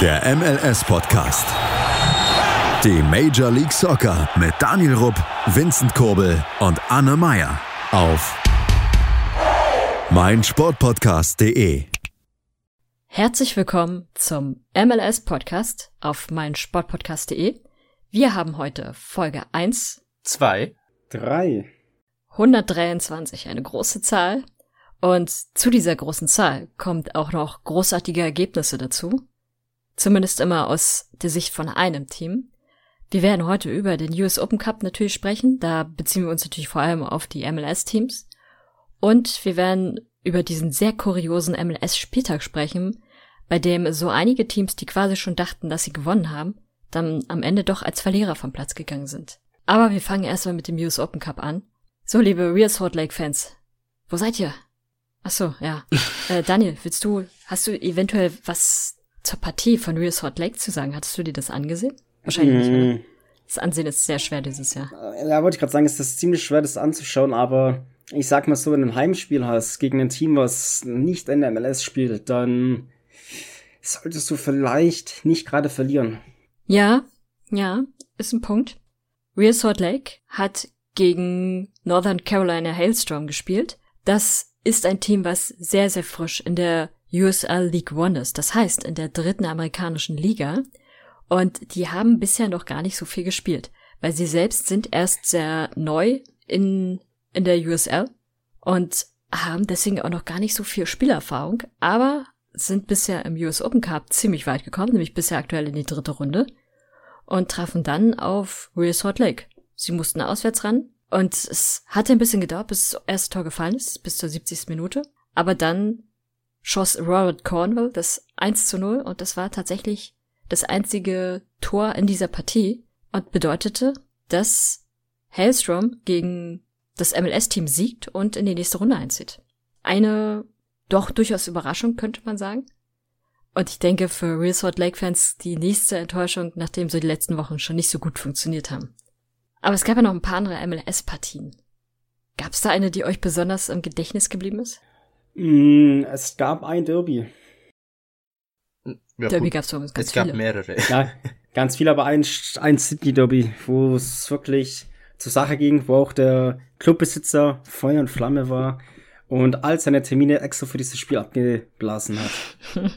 Der MLS-Podcast. Die Major League Soccer mit Daniel Rupp, Vincent Kurbel und Anne Meyer auf meinsportpodcast.de. Herzlich willkommen zum MLS-Podcast auf meinsportpodcast.de. Wir haben heute Folge 1, Zwei. Drei. 123, eine große Zahl. Und zu dieser großen Zahl kommt auch noch großartige Ergebnisse dazu. Zumindest immer aus der Sicht von einem Team. Wir werden heute über den US Open Cup natürlich sprechen. Da beziehen wir uns natürlich vor allem auf die MLS-Teams. Und wir werden über diesen sehr kuriosen MLS-Spieltag sprechen, bei dem so einige Teams, die quasi schon dachten, dass sie gewonnen haben, dann am Ende doch als Verlierer vom Platz gegangen sind. Aber wir fangen erstmal mit dem US Open Cup an. So, liebe Real Salt Lake Fans, wo seid ihr? Ach so, ja. äh, Daniel, willst du, hast du eventuell was zur Partie von Real Salt Lake zu sagen? Hattest du dir das angesehen? Wahrscheinlich nicht, oder? Das Ansehen ist sehr schwer dieses Jahr. Ja, wollte ich gerade sagen, es ist ziemlich schwer, das anzuschauen, aber ich sag mal so, wenn du ein Heimspiel hast gegen ein Team, was nicht in der MLS spielt, dann solltest du vielleicht nicht gerade verlieren. Ja, ja, ist ein Punkt. Real Salt Lake hat gegen Northern Carolina Hailstorm gespielt. Das ist ein Team, was sehr, sehr frisch in der USL League One ist. Das heißt, in der dritten amerikanischen Liga. Und die haben bisher noch gar nicht so viel gespielt, weil sie selbst sind erst sehr neu in, in der USL und haben deswegen auch noch gar nicht so viel Spielerfahrung, aber sind bisher im US Open Cup ziemlich weit gekommen, nämlich bisher aktuell in die dritte Runde und trafen dann auf Real Salt Lake. Sie mussten auswärts ran und es hatte ein bisschen gedauert, bis das erste Tor gefallen ist, bis zur 70. Minute. Aber dann schoss Robert Cornwell das 1 zu 0 und das war tatsächlich das einzige Tor in dieser Partie und bedeutete, dass Hailstrom gegen das MLS-Team siegt und in die nächste Runde einzieht. Eine doch durchaus Überraschung, könnte man sagen. Und ich denke für Real Salt Lake Fans die nächste Enttäuschung, nachdem so die letzten Wochen schon nicht so gut funktioniert haben. Aber es gab ja noch ein paar andere MLS-Partien. Gab es da eine, die euch besonders im Gedächtnis geblieben ist? Mm, es gab ein Derby. Ja, Derby gab es ganz Es gab viele. mehrere. Ja, ganz viel, aber ein, ein Sydney-Derby, wo es wirklich zur Sache ging, wo auch der Clubbesitzer Feuer und Flamme war und all seine Termine extra für dieses Spiel abgeblasen hat.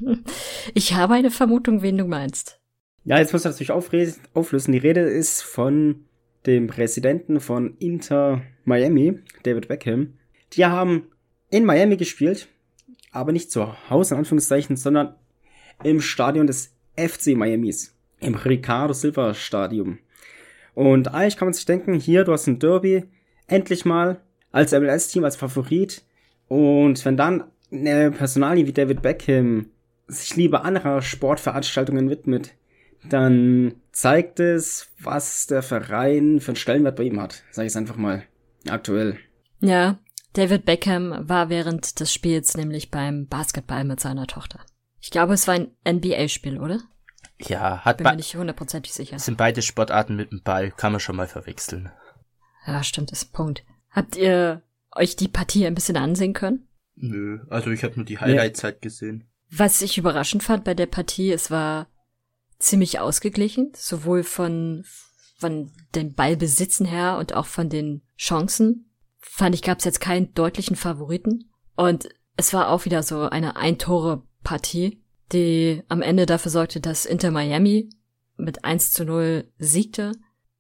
ich habe eine Vermutung, wen du meinst. Ja, jetzt muss man natürlich auflösen. Die Rede ist von dem Präsidenten von Inter Miami, David Beckham. Die haben in Miami gespielt, aber nicht zu Hause, in Anführungszeichen, sondern im Stadion des FC Miamis, im Ricardo Silva Stadium. Und eigentlich kann man sich denken, hier, du hast ein Derby, endlich mal als MLS-Team, als Favorit. Und wenn dann eine Personalie wie David Beckham sich lieber anderer Sportveranstaltungen widmet, dann zeigt es, was der Verein für einen Stellenwert bei ihm hat. Sag ich es einfach mal. Aktuell. Ja, David Beckham war während des Spiels nämlich beim Basketball mit seiner Tochter. Ich glaube, es war ein NBA-Spiel, oder? Ja, hat Bin mir nicht hundertprozentig sicher. sind beide Sportarten mit dem Ball, kann man schon mal verwechseln. Ja, stimmt, ist ein Punkt. Habt ihr euch die Partie ein bisschen ansehen können? Nö, also ich habe nur die Highlights halt gesehen. Was ich überraschend fand bei der Partie, es war ziemlich ausgeglichen, sowohl von, von den Ballbesitzen her und auch von den Chancen. Fand ich, gab es jetzt keinen deutlichen Favoriten. Und es war auch wieder so eine Ein-Tore-Partie, die am Ende dafür sorgte, dass Inter Miami mit 1 zu 0 siegte,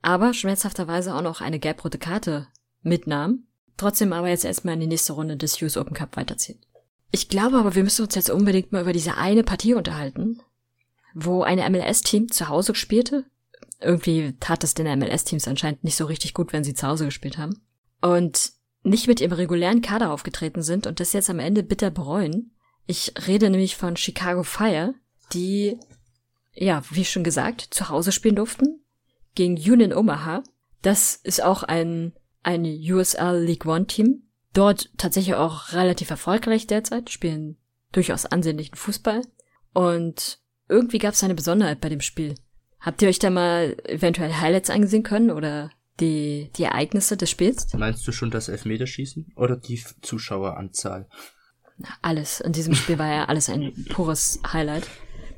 aber schmerzhafterweise auch noch eine gelb-rote Karte mitnahm. Trotzdem aber jetzt erstmal in die nächste Runde des US Open Cup weiterzieht. Ich glaube aber, wir müssen uns jetzt unbedingt mal über diese eine Partie unterhalten, wo ein MLS-Team zu Hause spielte. Irgendwie tat es den MLS-Teams anscheinend nicht so richtig gut, wenn sie zu Hause gespielt haben. Und nicht mit ihrem regulären Kader aufgetreten sind und das jetzt am Ende bitter bereuen. Ich rede nämlich von Chicago Fire, die, ja, wie schon gesagt, zu Hause spielen durften. Gegen Union Omaha. Das ist auch ein, ein USL League One Team. Dort tatsächlich auch relativ erfolgreich derzeit, spielen durchaus ansehnlichen Fußball. Und irgendwie gab es eine Besonderheit bei dem Spiel. Habt ihr euch da mal eventuell Highlights angesehen können oder die, die Ereignisse des Spiels? Meinst du schon das Elfmeterschießen oder die Zuschaueranzahl? Alles. In diesem Spiel war ja alles ein pures Highlight.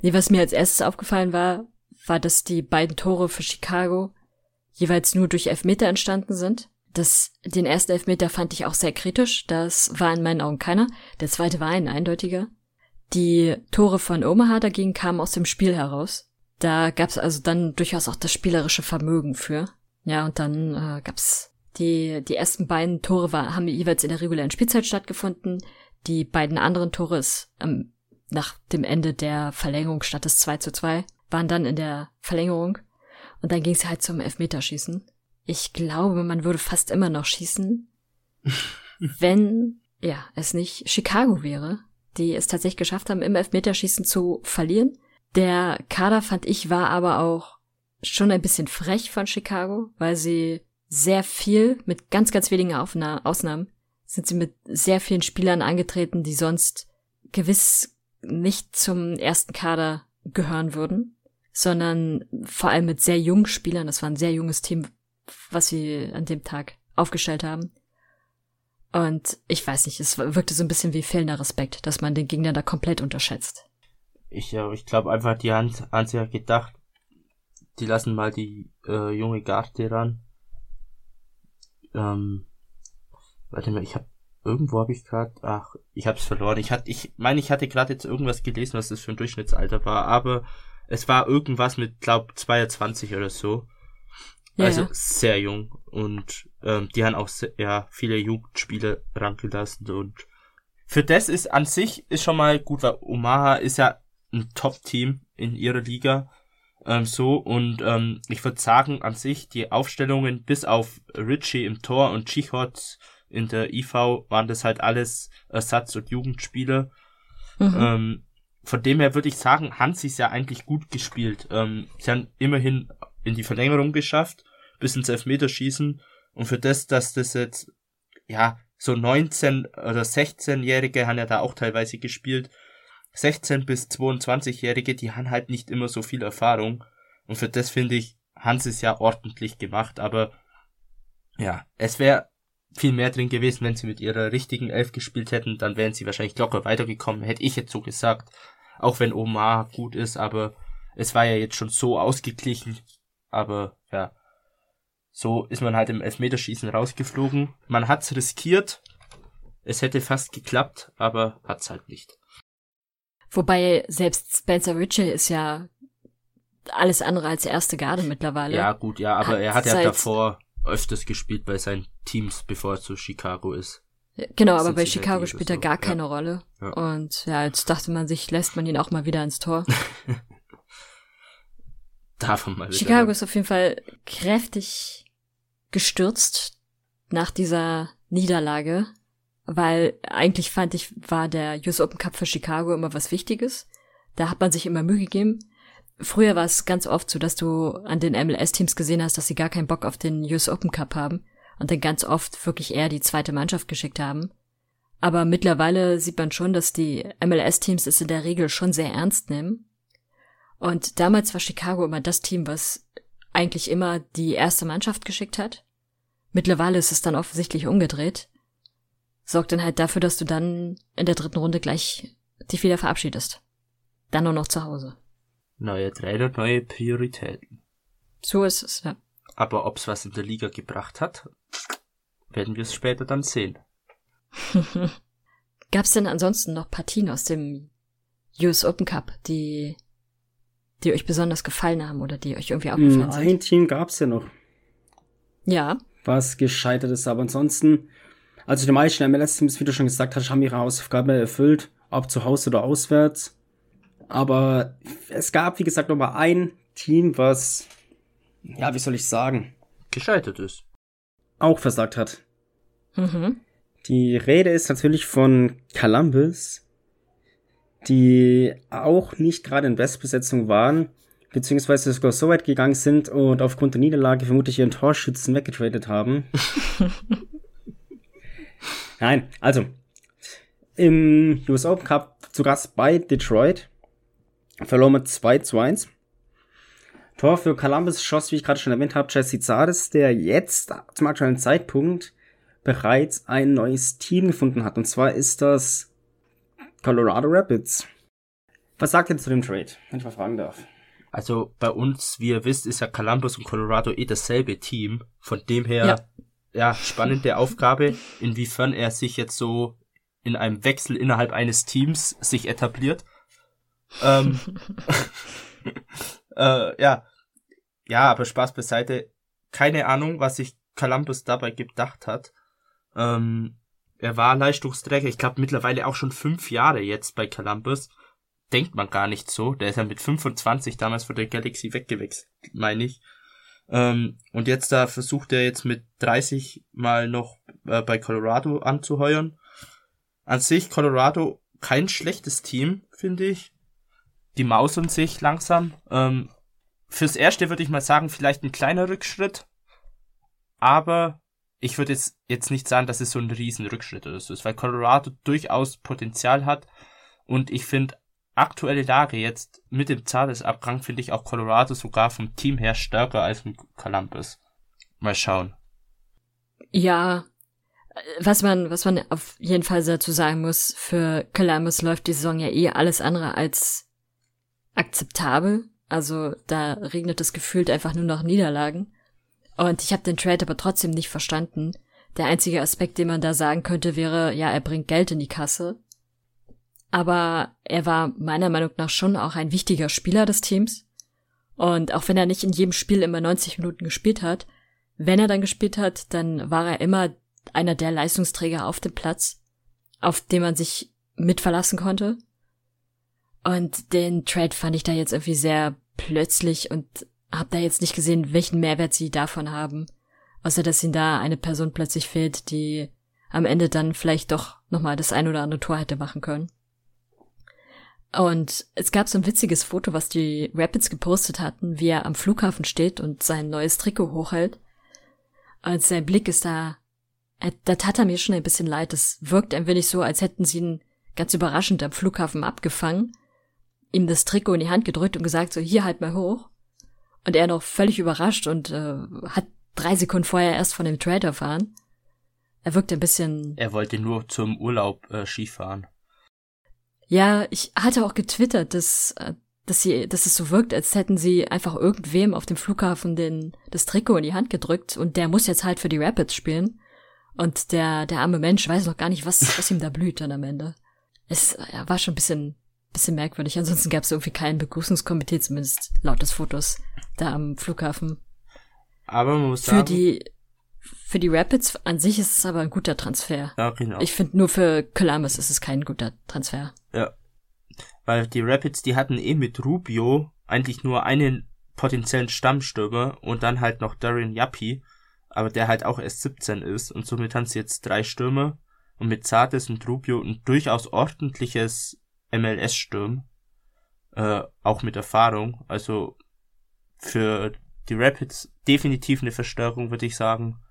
Nee, was mir als erstes aufgefallen war, war, dass die beiden Tore für Chicago jeweils nur durch Elfmeter entstanden sind. Das, den ersten Elfmeter fand ich auch sehr kritisch. Das war in meinen Augen keiner. Der zweite war ein eindeutiger. Die Tore von Omaha dagegen kamen aus dem Spiel heraus. Da gab's also dann durchaus auch das spielerische Vermögen für. Ja, und dann äh, gab's die, die ersten beiden Tore war, haben jeweils in der regulären Spielzeit stattgefunden. Die beiden anderen Tore ist ähm, nach dem Ende der Verlängerung statt des 2 zu 2, waren dann in der Verlängerung. Und dann ging es halt zum Elfmeterschießen. Ich glaube, man würde fast immer noch schießen, wenn, ja, es nicht Chicago wäre, die es tatsächlich geschafft haben, im Elfmeterschießen zu verlieren. Der Kader, fand ich, war aber auch schon ein bisschen frech von Chicago, weil sie sehr viel, mit ganz, ganz wenigen Aufna Ausnahmen, sind sie mit sehr vielen Spielern angetreten, die sonst gewiss nicht zum ersten Kader gehören würden, sondern vor allem mit sehr jungen Spielern. Das war ein sehr junges Team, was sie an dem Tag aufgestellt haben. Und ich weiß nicht, es wirkte so ein bisschen wie fehlender Respekt, dass man den Gegner da komplett unterschätzt. Ich, ja, ich glaube einfach, die haben sich ja gedacht, die lassen mal die äh, junge Garde ran ähm, warte mal, ich habe irgendwo habe ich gerade, ach, ich habe es verloren. Ich hatte, ich meine, ich hatte gerade jetzt irgendwas gelesen, was das für ein Durchschnittsalter war, aber es war irgendwas mit, glaub, 22 oder so. Ja, also ja. sehr jung und ähm, die haben auch sehr, ja viele Jugendspiele rangelassen und für das ist an sich ist schon mal gut, weil Omaha ist ja ein Top-Team in ihrer Liga ähm, so und ähm, ich würde sagen, an sich die Aufstellungen bis auf Richie im Tor und Chichot in der IV waren das halt alles Ersatz- und Jugendspiele. Mhm. Ähm, von dem her würde ich sagen, Hans ist ja eigentlich gut gespielt. Ähm, sie haben immerhin in die Verlängerung geschafft, bis ins Elfmeterschießen und für das, dass das jetzt, ja, so 19 oder 16-Jährige haben ja da auch teilweise gespielt, 16 bis 22-Jährige, die haben halt nicht immer so viel Erfahrung. Und für das finde ich, Hans ist ja ordentlich gemacht, aber ja, es wäre viel mehr drin gewesen, wenn sie mit ihrer richtigen Elf gespielt hätten, dann wären sie wahrscheinlich locker weitergekommen, hätte ich jetzt so gesagt. Auch wenn Omar gut ist, aber es war ja jetzt schon so ausgeglichen. Aber ja, so ist man halt im Elfmeterschießen rausgeflogen. Man hat's riskiert. Es hätte fast geklappt, aber hat's halt nicht. Wobei selbst Spencer Ritchie ist ja alles andere als erste Garde mittlerweile. Ja, gut, ja, aber hat er hat ja davor öfters gespielt bei seinen Teams, bevor er zu Chicago ist. Genau, aber bei Chicago spielt er gar keine ja. Rolle. Ja. Und ja, jetzt dachte man sich, lässt man ihn auch mal wieder ins Tor. Davon mal. Chicago ist auf jeden Fall kräftig gestürzt nach dieser Niederlage weil eigentlich fand ich, war der US Open Cup für Chicago immer was Wichtiges. Da hat man sich immer Mühe gegeben. Früher war es ganz oft so, dass du an den MLS-Teams gesehen hast, dass sie gar keinen Bock auf den US Open Cup haben und dann ganz oft wirklich eher die zweite Mannschaft geschickt haben. Aber mittlerweile sieht man schon, dass die MLS-Teams es in der Regel schon sehr ernst nehmen. Und damals war Chicago immer das Team, was eigentlich immer die erste Mannschaft geschickt hat. Mittlerweile ist es dann offensichtlich umgedreht sorgt dann halt dafür, dass du dann in der dritten Runde gleich dich wieder verabschiedest. Dann nur noch zu Hause. Neue Trainer, neue Prioritäten. So ist es, ja. Aber ob's was in der Liga gebracht hat, werden wir es später dann sehen. Gab's denn ansonsten noch Partien aus dem US Open Cup, die, die euch besonders gefallen haben oder die euch irgendwie aufgefallen sind? Ein Team gab's ja noch. Ja. Was gescheitert ist, aber ansonsten also die meisten MLS-Teams, wie du schon gesagt hast, haben ihre Hausaufgabe erfüllt, ob zu Hause oder auswärts. Aber es gab, wie gesagt, noch mal ein Team, was, ja, wie soll ich sagen? Gescheitert ist. Auch versagt hat. Mhm. Die Rede ist natürlich von Columbus, die auch nicht gerade in Bestbesetzung waren, beziehungsweise sogar so weit gegangen sind und aufgrund der Niederlage vermutlich ihren Torschützen weggetradet haben. Nein, also im US Open Cup zu Gast bei Detroit verlor mit 2 zu 1. Tor für Columbus schoss, wie ich gerade schon erwähnt habe, Jesse Zardes, der jetzt zum aktuellen Zeitpunkt bereits ein neues Team gefunden hat. Und zwar ist das Colorado Rapids. Was sagt ihr zu dem Trade, wenn ich mal fragen darf? Also bei uns, wie ihr wisst, ist ja Columbus und Colorado eh dasselbe Team. Von dem her, ja, ja spannende Aufgabe, inwiefern er sich jetzt so in einem Wechsel innerhalb eines Teams sich etabliert. ähm, äh, ja, ja, aber Spaß beiseite. Keine Ahnung, was sich Columbus dabei gedacht hat. Ähm, er war Leistungsträger, ich glaube mittlerweile auch schon fünf Jahre jetzt bei Columbus. Denkt man gar nicht so. Der ist ja mit 25 damals von der Galaxy weggewechselt, meine ich. Ähm, und jetzt da versucht er jetzt mit 30 mal noch äh, bei Colorado anzuheuern. An sich Colorado kein schlechtes Team, finde ich. Die mausern sich langsam. Ähm, fürs Erste würde ich mal sagen, vielleicht ein kleiner Rückschritt. Aber ich würde jetzt, jetzt nicht sagen, dass es so ein riesen Rückschritt ist, weil Colorado durchaus Potenzial hat. Und ich finde, aktuelle Lage jetzt mit dem Zahlesabgang finde ich auch Colorado sogar vom Team her stärker als mit Columbus. Mal schauen. Ja, was man, was man auf jeden Fall dazu sagen muss, für Columbus läuft die Saison ja eh alles andere als akzeptabel. Also da regnet es gefühlt einfach nur noch Niederlagen. Und ich habe den Trade aber trotzdem nicht verstanden. Der einzige Aspekt, den man da sagen könnte, wäre, ja, er bringt Geld in die Kasse. Aber er war meiner Meinung nach schon auch ein wichtiger Spieler des Teams. Und auch wenn er nicht in jedem Spiel immer 90 Minuten gespielt hat, wenn er dann gespielt hat, dann war er immer einer der Leistungsträger auf dem Platz, auf den man sich mit verlassen konnte. Und den Trade fand ich da jetzt irgendwie sehr plötzlich und hab da jetzt nicht gesehen, welchen Mehrwert sie davon haben. Außer dass ihnen da eine Person plötzlich fehlt, die am Ende dann vielleicht doch nochmal das ein oder andere Tor hätte machen können. Und es gab so ein witziges Foto, was die Rapids gepostet hatten, wie er am Flughafen steht und sein neues Trikot hochhält. Und sein Blick ist da äh, da tat er mir schon ein bisschen leid. Es wirkt ein wenig so, als hätten sie ihn ganz überraschend am Flughafen abgefangen, ihm das Trikot in die Hand gedrückt und gesagt, so hier halt mal hoch. Und er noch völlig überrascht und äh, hat drei Sekunden vorher erst von dem Trade erfahren. Er wirkt ein bisschen. Er wollte nur zum Urlaub äh, Skifahren. Ja, ich hatte auch getwittert, dass, äh, dass sie, dass es so wirkt, als hätten sie einfach irgendwem auf dem Flughafen den, das Trikot in die Hand gedrückt und der muss jetzt halt für die Rapids spielen. Und der, der arme Mensch weiß noch gar nicht, was, was ihm da blüht dann am Ende. Es ja, war schon ein bisschen, bisschen merkwürdig. Ansonsten gab es irgendwie kein Begrüßungskomitee, zumindest laut des Fotos, da am Flughafen. Aber man muss sagen. Für die, für die Rapids an sich ist es aber ein guter Transfer. Ja, genau. Ich finde nur für Columbus ist es kein guter Transfer. Weil die Rapids, die hatten eh mit Rubio eigentlich nur einen potenziellen Stammstürmer und dann halt noch Darian Yappi aber der halt auch erst 17 ist und somit haben sie jetzt drei Stürme und mit Zartes und Rubio ein durchaus ordentliches MLS-Sturm, äh, auch mit Erfahrung, also für die Rapids definitiv eine Verstärkung, würde ich sagen.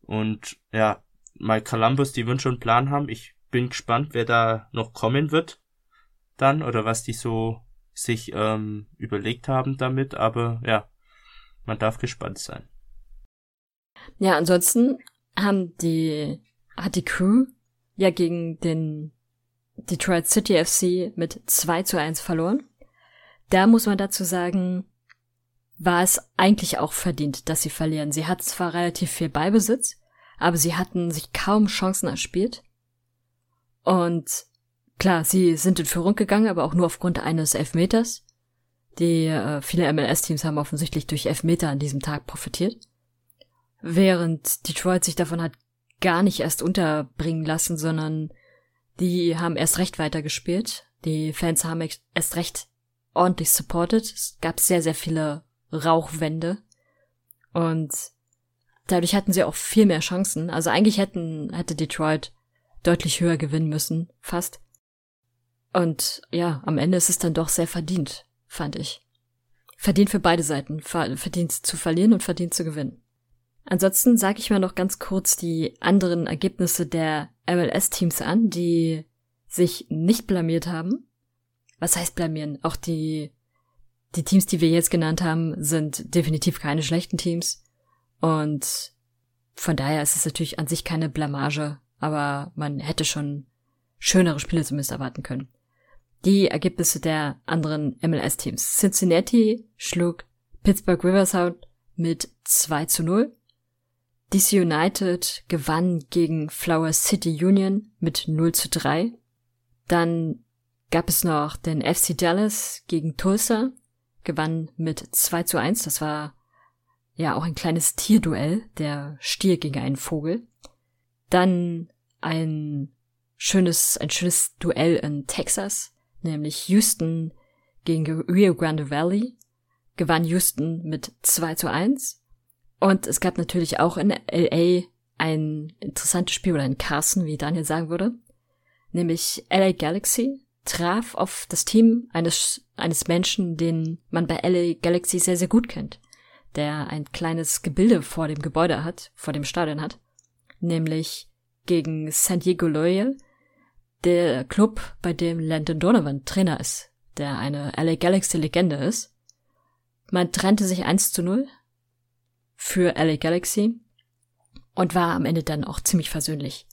Und ja, mal Columbus, die würden schon einen Plan haben. Ich bin gespannt, wer da noch kommen wird dann oder was die so sich ähm, überlegt haben damit. Aber ja, man darf gespannt sein. Ja, ansonsten haben die, hat die Crew ja gegen den Detroit City FC mit 2 zu 1 verloren. Da muss man dazu sagen, war es eigentlich auch verdient, dass sie verlieren. Sie hatten zwar relativ viel Beibesitz, aber sie hatten sich kaum Chancen erspielt. Und klar, sie sind in Führung gegangen, aber auch nur aufgrund eines Elfmeters. Die äh, viele MLS-Teams haben offensichtlich durch Elfmeter an diesem Tag profitiert während Detroit sich davon hat gar nicht erst unterbringen lassen, sondern die haben erst recht weitergespielt. Die Fans haben erst recht ordentlich supported. Es gab sehr, sehr viele Rauchwände. Und dadurch hatten sie auch viel mehr Chancen. Also eigentlich hätten, hätte Detroit deutlich höher gewinnen müssen, fast. Und ja, am Ende ist es dann doch sehr verdient, fand ich. Verdient für beide Seiten. Verdient zu verlieren und verdient zu gewinnen. Ansonsten sage ich mal noch ganz kurz die anderen Ergebnisse der MLS-Teams an, die sich nicht blamiert haben. Was heißt blamieren? Auch die, die Teams, die wir jetzt genannt haben, sind definitiv keine schlechten Teams. Und von daher ist es natürlich an sich keine Blamage, aber man hätte schon schönere Spiele zumindest erwarten können. Die Ergebnisse der anderen MLS-Teams. Cincinnati schlug Pittsburgh Riversound mit 2 zu 0. DC United gewann gegen Flower City Union mit 0 zu 3. Dann gab es noch den FC Dallas gegen Tulsa, gewann mit 2 zu 1. Das war ja auch ein kleines Tierduell, der Stier gegen einen Vogel. Dann ein schönes, ein schönes Duell in Texas, nämlich Houston gegen Rio Grande Valley, gewann Houston mit 2 zu 1. Und es gab natürlich auch in LA ein interessantes Spiel oder ein Carson, wie Daniel sagen würde, nämlich LA Galaxy traf auf das Team eines, eines Menschen, den man bei LA Galaxy sehr, sehr gut kennt, der ein kleines Gebilde vor dem Gebäude hat, vor dem Stadion hat, nämlich gegen San Diego Loyal, der Club, bei dem Landon Donovan Trainer ist, der eine LA Galaxy Legende ist. Man trennte sich 1 zu 0 für LA Galaxy und war am Ende dann auch ziemlich versöhnlich.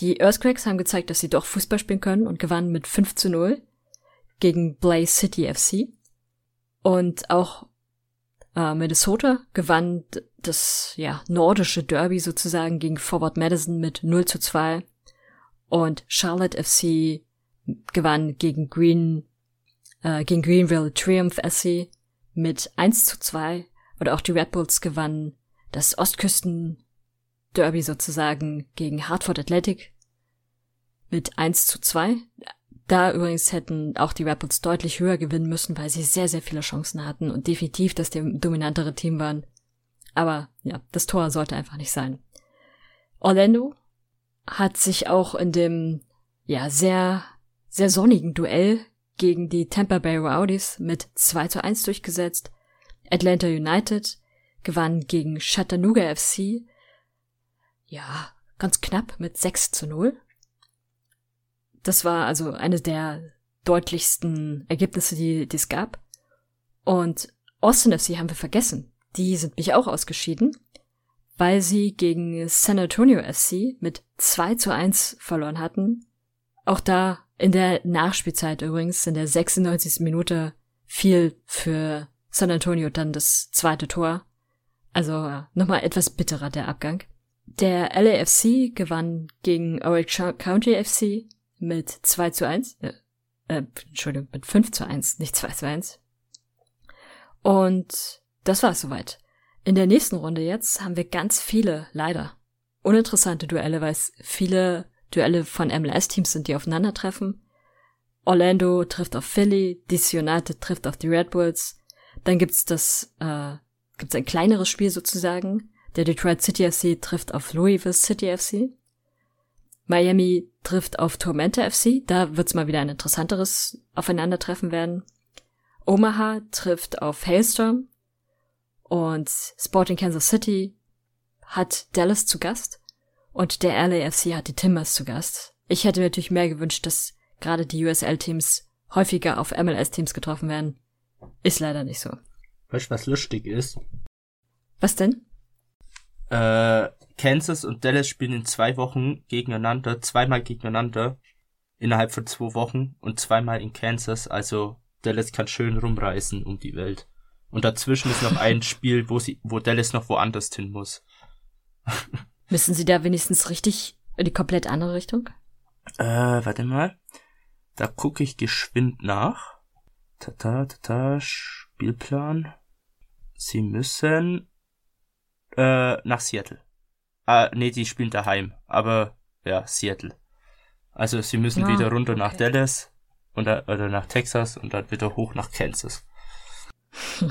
Die Earthquakes haben gezeigt, dass sie doch Fußball spielen können und gewannen mit 5 zu 0 gegen Blaze City FC. Und auch äh, Minnesota gewann das ja, nordische Derby sozusagen gegen Forward Madison mit 0 zu 2. Und Charlotte FC gewann gegen Green, äh, gegen Greenville Triumph SC mit 1 zu 2. Und auch die Red Bulls gewannen das Ostküsten Derby sozusagen gegen Hartford Athletic mit 1 zu 2. Da übrigens hätten auch die Rebels deutlich höher gewinnen müssen, weil sie sehr, sehr viele Chancen hatten und definitiv das dominantere Team waren. Aber ja, das Tor sollte einfach nicht sein. Orlando hat sich auch in dem ja sehr, sehr sonnigen Duell gegen die Tampa Bay Rowdies mit 2 zu 1 durchgesetzt. Atlanta United gewann gegen Chattanooga FC ja, ganz knapp mit 6 zu 0. Das war also eine der deutlichsten Ergebnisse, die, die es gab. Und Austin FC haben wir vergessen. Die sind mich auch ausgeschieden, weil sie gegen San Antonio FC mit 2 zu 1 verloren hatten. Auch da in der Nachspielzeit übrigens, in der 96. Minute, fiel für San Antonio dann das zweite Tor. Also nochmal etwas bitterer der Abgang. Der LAFC gewann gegen Orange County FC mit 2 zu 1. Äh, äh, Entschuldigung, mit 5 zu 1, nicht 2 zu 1. Und das war's soweit. In der nächsten Runde jetzt haben wir ganz viele, leider, uninteressante Duelle, weil es viele Duelle von MLS-Teams sind, die aufeinandertreffen. Orlando trifft auf Philly, DC United trifft auf die Red Bulls. Dann gibt's das, äh, gibt's ein kleineres Spiel sozusagen der Detroit City FC trifft auf Louisville City FC. Miami trifft auf Tormenta FC. Da wird's mal wieder ein interessanteres Aufeinandertreffen werden. Omaha trifft auf Hailstorm. Und Sporting Kansas City hat Dallas zu Gast. Und der LAFC hat die Timbers zu Gast. Ich hätte mir natürlich mehr gewünscht, dass gerade die USL-Teams häufiger auf MLS-Teams getroffen werden. Ist leider nicht so. Weißt du, was lustig ist? Was denn? Äh, Kansas und Dallas spielen in zwei Wochen gegeneinander, zweimal gegeneinander innerhalb von zwei Wochen und zweimal in Kansas. Also Dallas kann schön rumreisen um die Welt. Und dazwischen ist noch ein Spiel, wo sie, wo Dallas noch woanders hin muss. Müssen sie da wenigstens richtig in die komplett andere Richtung? Äh, warte mal. Da gucke ich geschwind nach. Tata, tata, Spielplan. Sie müssen äh, nach Seattle. Ah, nee, die spielen daheim. Aber ja, Seattle. Also sie müssen ah, wieder runter okay. nach Dallas und, oder nach Texas und dann wieder hoch nach Kansas.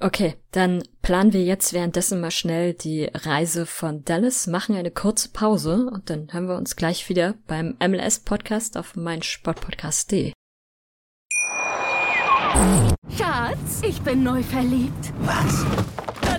okay, dann planen wir jetzt währenddessen mal schnell die Reise von Dallas, machen eine kurze Pause und dann hören wir uns gleich wieder beim MLS-Podcast auf meinsportpodcast.de. Schatz, ich bin neu verliebt. Was?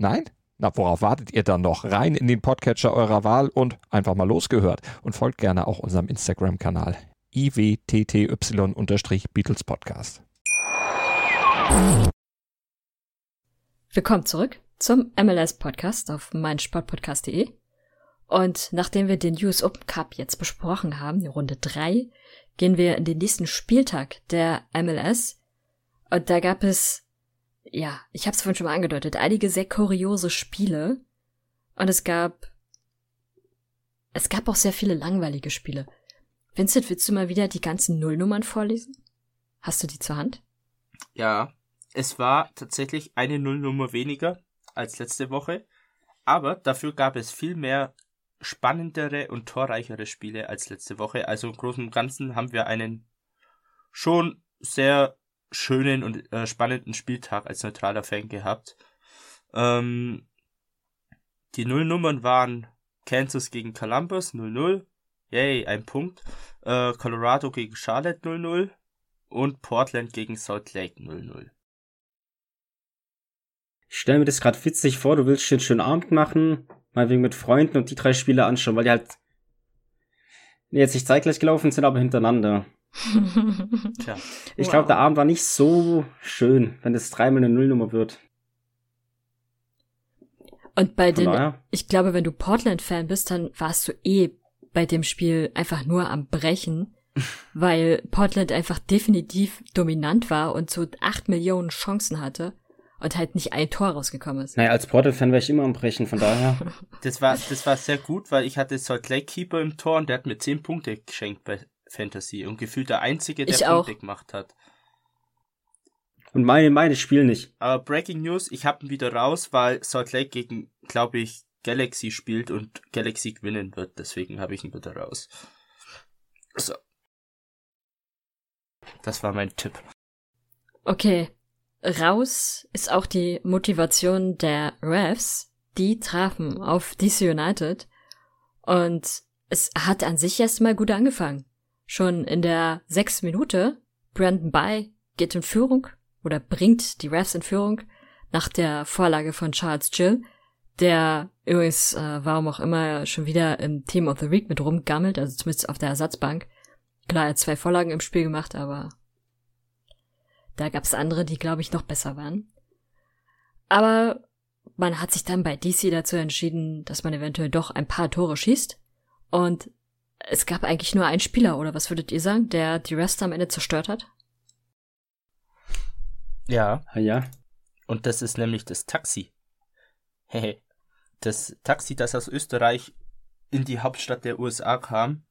Nein? Na, worauf wartet ihr dann noch? Rein in den Podcatcher eurer Wahl und einfach mal losgehört. Und folgt gerne auch unserem Instagram-Kanal iwtty-Beatles Podcast. Willkommen zurück zum MLS Podcast auf meinsportpodcast.de. Und nachdem wir den US Open Cup jetzt besprochen haben, die Runde 3, gehen wir in den nächsten Spieltag der MLS. Und da gab es, ja, ich habe es vorhin schon mal angedeutet, einige sehr kuriose Spiele. Und es gab, es gab auch sehr viele langweilige Spiele. Vincent, willst du mal wieder die ganzen Nullnummern vorlesen? Hast du die zur Hand? Ja, es war tatsächlich eine Nullnummer weniger als letzte Woche, aber dafür gab es viel mehr spannendere und torreichere Spiele als letzte Woche. Also im Großen und Ganzen haben wir einen schon sehr schönen und äh, spannenden Spieltag als neutraler Fan gehabt. Ähm, die Nullnummern waren Kansas gegen Columbus 0-0. Yay, ein Punkt. Äh, Colorado gegen Charlotte 0-0 und Portland gegen Salt Lake 0-0. Ich stelle mir das gerade witzig vor, du willst einen schönen Abend machen, mal wegen mit Freunden und die drei Spiele anschauen, weil die halt jetzt nicht zeitgleich gelaufen sind, aber hintereinander. Tja. Ich Wow. glaube, der Abend war nicht so schön, wenn es dreimal eine Nullnummer wird. Und bei Von den, daher, ich glaube, wenn du Portland-Fan bist, dann warst du eh bei dem Spiel einfach nur am Brechen, weil Portland einfach definitiv dominant war und so acht Millionen Chancen hatte und halt nicht ein Tor rausgekommen ist. naja, als Portal-Fan wäre ich immer am Brechen, von daher. Das war, das war sehr gut, weil ich hatte Salt Lake Keeper im Tor und der hat mir 10 Punkte geschenkt bei Fantasy und gefühlt der Einzige, der Ich auch. Punkte gemacht hat. Und meine, meine spielen nicht. Aber Breaking News, ich hab ihn wieder raus, weil Salt Lake gegen, glaube ich, Galaxy spielt und Galaxy gewinnen wird. Deswegen habe ich ihn wieder raus. So. Das war mein Tipp. Okay, raus ist auch die Motivation der Refs. Die trafen auf DC United und es hat an sich erstmal gut angefangen. Schon in der sechsten Minute, Brandon Bay geht in Führung oder bringt die Refs in Führung nach der Vorlage von Charles Gill, der übrigens, äh, warum auch immer, schon wieder im Team of the Week mit rumgammelt, also zumindest auf der Ersatzbank. Klar, er hat zwei Vorlagen im Spiel gemacht, aber da gab's andere, die, glaube ich, noch besser waren. Aber man hat sich dann bei DC dazu entschieden, dass man eventuell doch ein paar Tore schießt. Und es gab eigentlich nur einen Spieler, oder was würdet ihr sagen, der die Rest am Ende zerstört hat? Ja. Ah ja. Und das ist nämlich das Taxi. Hehe. das Taxi, das aus Österreich in die Hauptstadt der USA kam.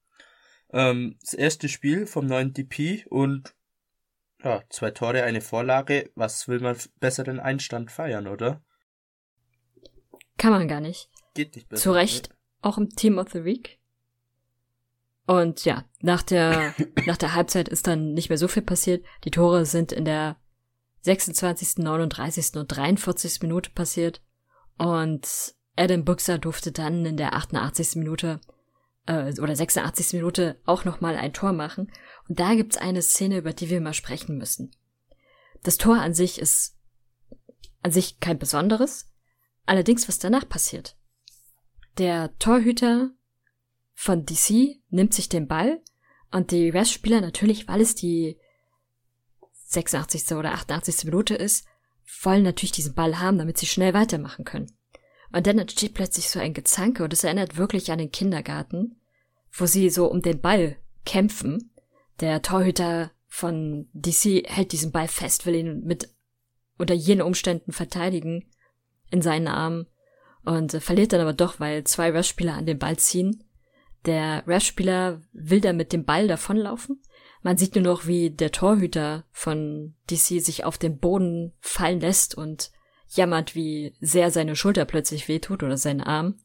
Ähm, das erste Spiel vom neuen DP und ja, zwei Tore, eine Vorlage. Was will man besseren Einstand feiern, oder? Kann man gar nicht. Geht nicht besser. Zu Recht auch im Team of the Week. Und ja, nach der, nach der Halbzeit ist dann nicht mehr so viel passiert. Die Tore sind in der 26., 39. und 43. Minute passiert. Und Adam Buxer durfte dann in der 88. Minute äh, oder 86. Minute auch nochmal ein Tor machen. Und da gibt's eine Szene, über die wir mal sprechen müssen. Das Tor an sich ist an sich kein besonderes. Allerdings, was danach passiert. Der Torhüter von DC nimmt sich den Ball und die Restspieler natürlich, weil es die 86. oder 88. Minute ist, wollen natürlich diesen Ball haben, damit sie schnell weitermachen können. Und dann entsteht plötzlich so ein Gezanke und es erinnert wirklich an den Kindergarten, wo sie so um den Ball kämpfen. Der Torhüter von DC hält diesen Ball fest, will ihn mit unter jenen Umständen verteidigen in seinen Armen und äh, verliert dann aber doch, weil zwei Rush-Spieler an den Ball ziehen. Der Rush-Spieler will dann mit dem Ball davonlaufen. Man sieht nur noch, wie der Torhüter von DC sich auf den Boden fallen lässt und jammert, wie sehr seine Schulter plötzlich wehtut oder sein Arm.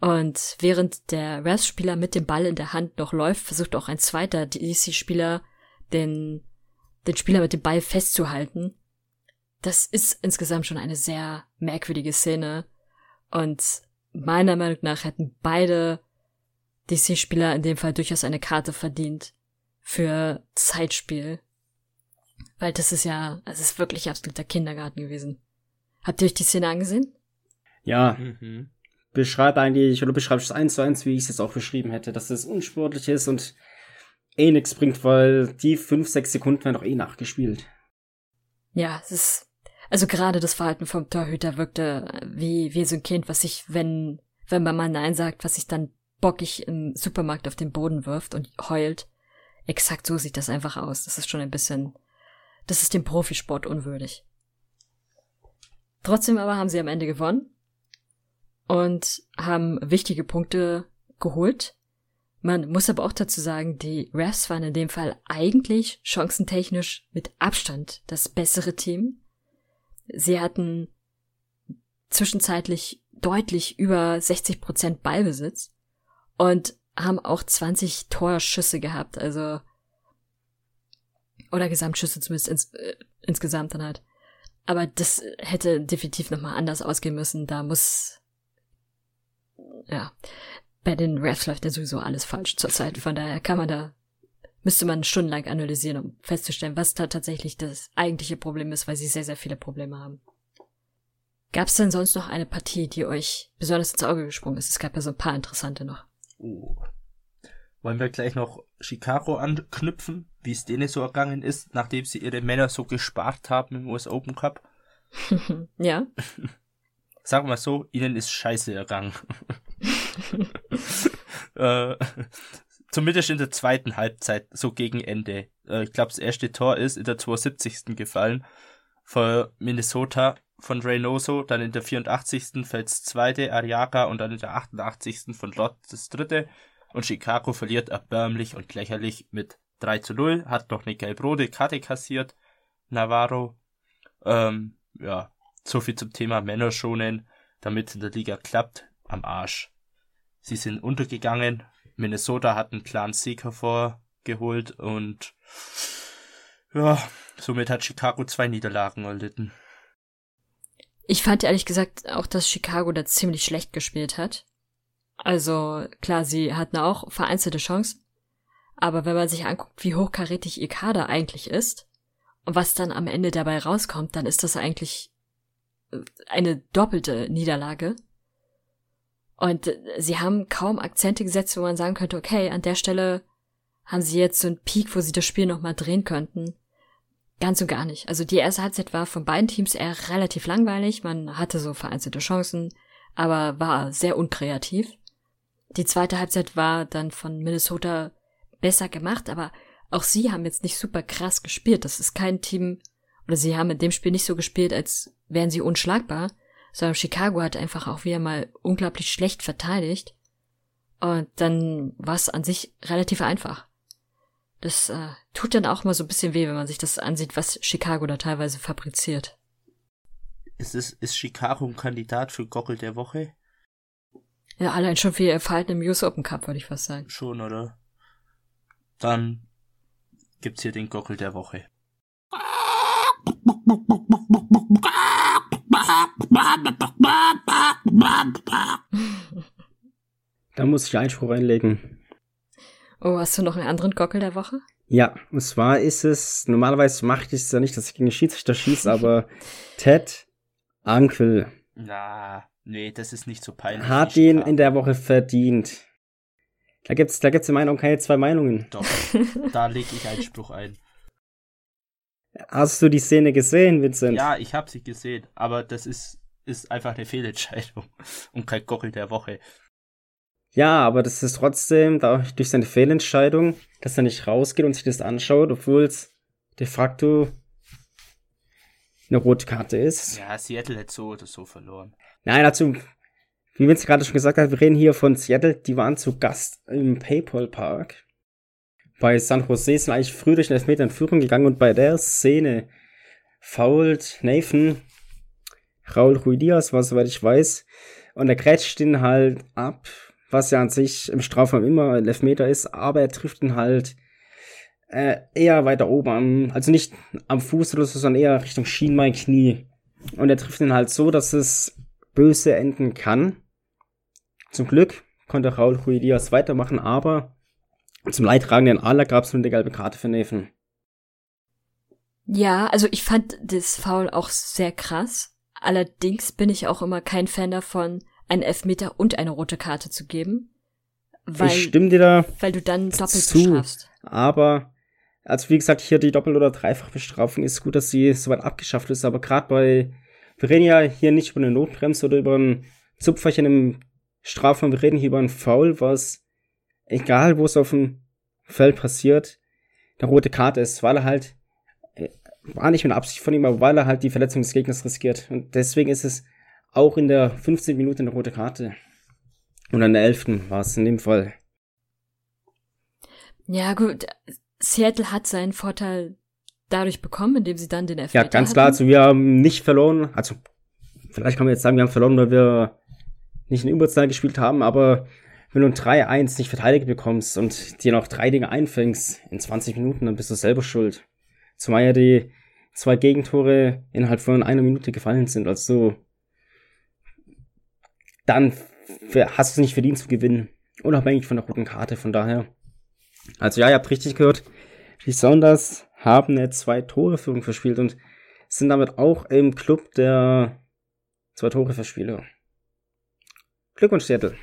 Und während der Rush-Spieler mit dem Ball in der Hand noch läuft, versucht auch ein zweiter DC-Spieler den, den Spieler mit dem Ball festzuhalten. das ist insgesamt schon eine sehr merkwürdige Szene. Und meiner Meinung nach hätten beide DC-Spieler in dem Fall durchaus eine Karte verdient für Zeitspiel. Weil das ist ja, es ist wirklich absoluter Kindergarten gewesen. Habt ihr euch die Szene angesehen? Ja, Mhm. beschreib eigentlich, oder beschreibst es eins zu eins, wie ich es jetzt auch beschrieben hätte, dass es unsportlich ist und eh nix bringt, weil die fünf, sechs Sekunden werden doch eh nachgespielt. Ja, es ist, also gerade das Verhalten vom Torhüter wirkte wie, wie so ein Kind, was sich, wenn, wenn man mal Nein sagt, was sich dann bockig im Supermarkt auf den Boden wirft und heult. Exakt so sieht das einfach aus. Das ist schon ein bisschen, das ist dem Profisport unwürdig. Trotzdem aber haben sie am Ende gewonnen und haben wichtige Punkte geholt. Man muss aber auch dazu sagen, die Refs waren in dem Fall eigentlich chancentechnisch mit Abstand das bessere Team. Sie hatten zwischenzeitlich deutlich über 60 Prozent Ballbesitz und haben auch 20 Torschüsse gehabt, also oder Gesamtschüsse zumindest ins, äh, insgesamt dann halt. Aber das hätte definitiv nochmal anders ausgehen müssen. Da muss ja bei den Refs läuft ja sowieso alles falsch zurzeit. Von daher kann man da müsste man stundenlang analysieren, um festzustellen, was da tatsächlich das eigentliche Problem ist, weil sie sehr, sehr viele Probleme haben. Gab es denn sonst noch eine Partie, die euch besonders ins Auge gesprungen ist? Es gab ja so ein paar interessante noch. Oh. Wollen wir gleich noch Chicago anknüpfen, wie es denen so ergangen ist, nachdem sie ihre Männer so gespart haben im US Open Cup? ja? Sagen wir so, ihnen ist scheiße ergangen. äh, zumindest in der zweiten Halbzeit, so gegen Ende. Äh, ich glaube, das erste Tor ist in der 72. gefallen für Minnesota von Reynoso, dann in der 84. fällt das zweite, Ariaga und dann in der 88. von Lott das dritte. Und Chicago verliert erbärmlich und lächerlich mit 3 zu 0, hat noch eine gelb-rote Karte kassiert, Navarro. Ähm, ja, so viel zum Thema Männer schonen, damit in der Liga klappt, am Arsch. Sie sind untergegangen, Minnesota hat einen klaren Sieg hervorgeholt und ja, somit hat Chicago zwei Niederlagen erlitten. Ich fand ehrlich gesagt auch, dass Chicago da ziemlich schlecht gespielt hat. Also klar, sie hatten auch vereinzelte Chancen. Aber wenn man sich anguckt, wie hochkarätig ihr Kader eigentlich ist und was dann am Ende dabei rauskommt, dann ist das eigentlich eine doppelte Niederlage. Und sie haben kaum Akzente gesetzt, wo man sagen könnte, okay, an der Stelle haben sie jetzt so einen Peak, wo sie das Spiel nochmal drehen könnten. Ganz und gar nicht. Also die erste Halbzeit war von beiden Teams eher relativ langweilig. Man hatte so vereinzelte Chancen, aber war sehr unkreativ. Die zweite Halbzeit war dann von Minnesota besser gemacht, aber auch sie haben jetzt nicht super krass gespielt. Das ist kein Team, oder sie haben in dem Spiel nicht so gespielt, als wären sie unschlagbar, sondern Chicago hat einfach auch wieder mal unglaublich schlecht verteidigt. Und dann war es an sich relativ einfach. Das äh, tut dann auch mal so ein bisschen weh, wenn man sich das ansieht, was Chicago da teilweise fabriziert. Ist, es, ist Chicago ein Kandidat für Gockel der Woche? Ja, allein schon für ihr Verhalten im US Open Cup, würde ich fast sagen. Schon, oder? Dann gibt's hier den Gockel der Woche. Da muss ich Einspruch einlegen. Oh, hast du noch einen anderen Gockel der Woche? Ja, und zwar ist es, normalerweise mache ich es ja nicht, dass ich gegen den Schiedsrichter schieße, aber Ted Ankel Na, nee, das ist nicht so peinlich. hat ihn in der Woche verdient. Da gibt's, da gibt's in meiner Meinung keine zwei Meinungen. Doch, da lege ich Einspruch ein. Hast du die Szene gesehen, Vincent? Ja, ich habe sie gesehen, aber das ist, ist einfach eine Fehlentscheidung und kein Gockel der Woche. Ja, aber das ist trotzdem da, durch seine Fehlentscheidung, dass er nicht rausgeht und sich das anschaut, obwohl es de facto eine rote Karte ist. Ja, Seattle hätte so oder so verloren. Nein, dazu, wie Vince gerade schon gesagt hat, wir reden hier von Seattle, die waren zu Gast im PayPal Park. Bei San Jose sind eigentlich früh durch den Elfmeter in Führung gegangen und bei der Szene fault Nathan Raul Ruidias, was soweit ich weiß, und er grätscht ihn halt ab, was ja an sich im Strafraum immer ein Elfmeter ist, aber er trifft ihn halt äh, eher weiter oben, am, also nicht am Fuß oder so, sondern eher Richtung Schienbein, Knie. Und er trifft ihn halt so, dass es böse enden kann. Zum Glück konnte Raul Ruiz weitermachen, aber zum leidtragenden Aller gab es nur eine gelbe Karte für Neven. Ja, also ich fand das Foul auch sehr krass. Allerdings bin ich auch immer kein Fan davon, einen Elfmeter und eine rote Karte zu geben. Weil, ich stimme dir da weil du dann doppelt zu, bestrafst. aber also wie gesagt, hier die Doppel- oder Dreifachbestrafung ist gut, dass sie soweit abgeschafft ist, aber gerade bei, wir reden ja hier nicht über eine Notbremse oder über ein Zupferchen im Strafraum, wir reden hier über ein Foul, was, egal wo es auf dem Feld passiert, eine rote Karte ist, weil er halt, äh, war nicht mit Absicht von ihm, aber weil er halt die Verletzung des Gegners riskiert. Und deswegen ist es auch in der 15 Minute eine rote Karte. Und an der 11. war es in dem Fall. Ja, gut. Seattle hat seinen Vorteil dadurch bekommen, indem sie dann den Ja, Elfmeter ganz hatten. klar, also wir haben nicht verloren. Also, vielleicht kann man jetzt sagen, wir haben verloren, weil wir nicht in Überzahl gespielt haben, aber wenn du ein 3-1 nicht verteidigt bekommst und dir noch drei Dinge einfängst in 20 Minuten, dann bist du selber schuld. Zumal ja die zwei Gegentore innerhalb von einer Minute gefallen sind. Also, dann hast du es nicht verdient zu gewinnen. Unabhängig von der roten Karte, von daher. Also ja, ihr habt richtig gehört. Die Sounders haben eine zwei Tore Führung verspielt und sind damit auch im Club der zwei Tore Verspieler. Glückwunsch, Seattle.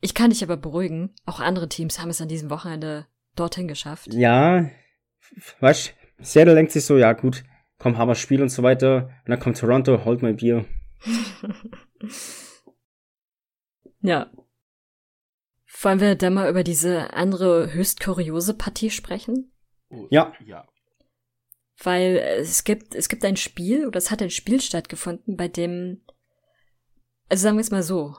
Ich kann dich aber beruhigen. Auch andere Teams haben es an diesem Wochenende dorthin geschafft. Ja, weißt, Seattle denkt sich so, ja gut, komm, haben wir Spiel und so weiter. Und dann kommt Toronto, holt mein Bier. Ja. Wollen wir dann mal über diese andere höchst kuriose Partie sprechen? Oh, Ja. Ja. Weil es gibt, es gibt ein Spiel, oder es hat ein Spiel stattgefunden, bei dem, also sagen wir es mal so,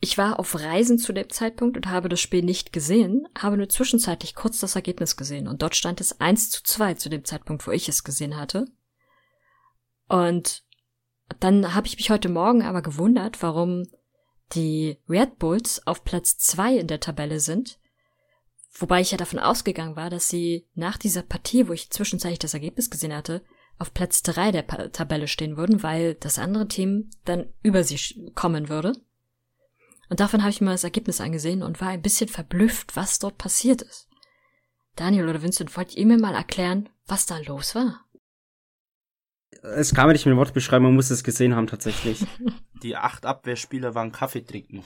ich war auf Reisen zu dem Zeitpunkt und habe das Spiel nicht gesehen, habe nur zwischenzeitlich kurz das Ergebnis gesehen und dort stand es 1 zu 2 zu dem Zeitpunkt, wo ich es gesehen hatte. Und dann habe ich mich heute Morgen aber gewundert, warum die Red Bulls auf Platz 2 in der Tabelle sind, wobei ich ja davon ausgegangen war, dass sie nach dieser Partie, wo ich zwischenzeitlich das Ergebnis gesehen hatte, auf Platz 3 der pa Tabelle stehen würden, weil das andere Team dann über sie kommen würde. Und davon habe ich mir das Ergebnis angesehen und war ein bisschen verblüfft, was dort passiert ist. Daniel oder Vincent, wollt ihr mir mal erklären, was da los war? Es kann man nicht mit Wort beschreiben, man muss es gesehen haben tatsächlich. Die acht Abwehrspieler waren Kaffee trinken.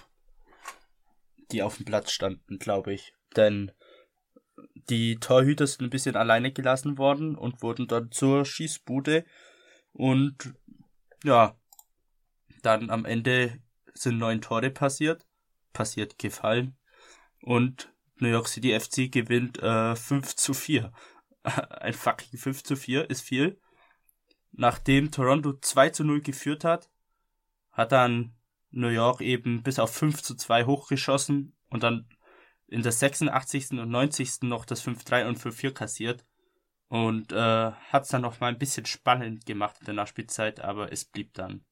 Die auf dem Platz standen, glaube ich. Denn die Torhüter sind ein bisschen alleine gelassen worden und wurden dann zur Schießbude. Und ja, dann am Ende sind neun Tore passiert. Passiert gefallen. Und New York City FC gewinnt äh, 5 zu 4. Ein fucking 5 zu 4 ist viel. Nachdem Toronto 2 zu 0 geführt hat, hat dann New York eben bis auf 5 zu 2 hochgeschossen und dann in der 86. und 90. noch das 5-3 und 5-4 kassiert und äh, hat es dann noch mal ein bisschen spannend gemacht in der Nachspielzeit, aber es blieb dann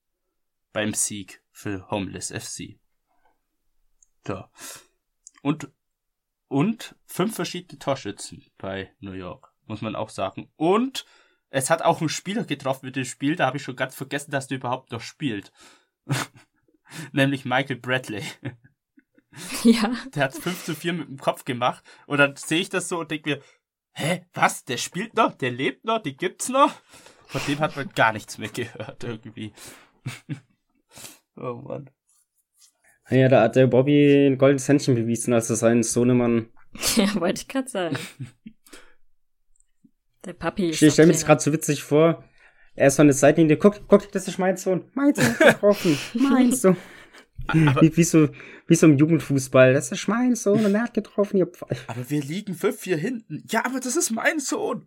beim Sieg für Homeless FC. Ja. Und und fünf verschiedene Torschützen bei New York, muss man auch sagen. Und es hat auch ein Spieler getroffen mit dem Spiel, da habe ich schon ganz vergessen, dass der überhaupt noch spielt. Nämlich Michael Bradley. ja. Der hat 5 zu 4 mit dem Kopf gemacht. Und dann sehe ich das so und denke mir, hä, was? Der spielt noch? Der lebt noch? Die gibt's noch? Von dem hat man gar nichts mehr gehört irgendwie. oh Mann. Ja, da hat der Bobby ein goldenes Händchen bewiesen, als er seinen Sohnemann. Ja, wollte ich gerade sagen. Der Papi ist Ich stelle mir das gerade so witzig vor. Er ist von der Seitenlinie, guck, guck, das ist mein Sohn. Mein Sohn hat getroffen. Mein Sohn. Wie, wie, so, wie so im Jugendfußball. Das ist mein Sohn und er hat getroffen. Ihr Pfeil. Aber wir liegen 5-4 hinten. Ja, aber das ist mein Sohn.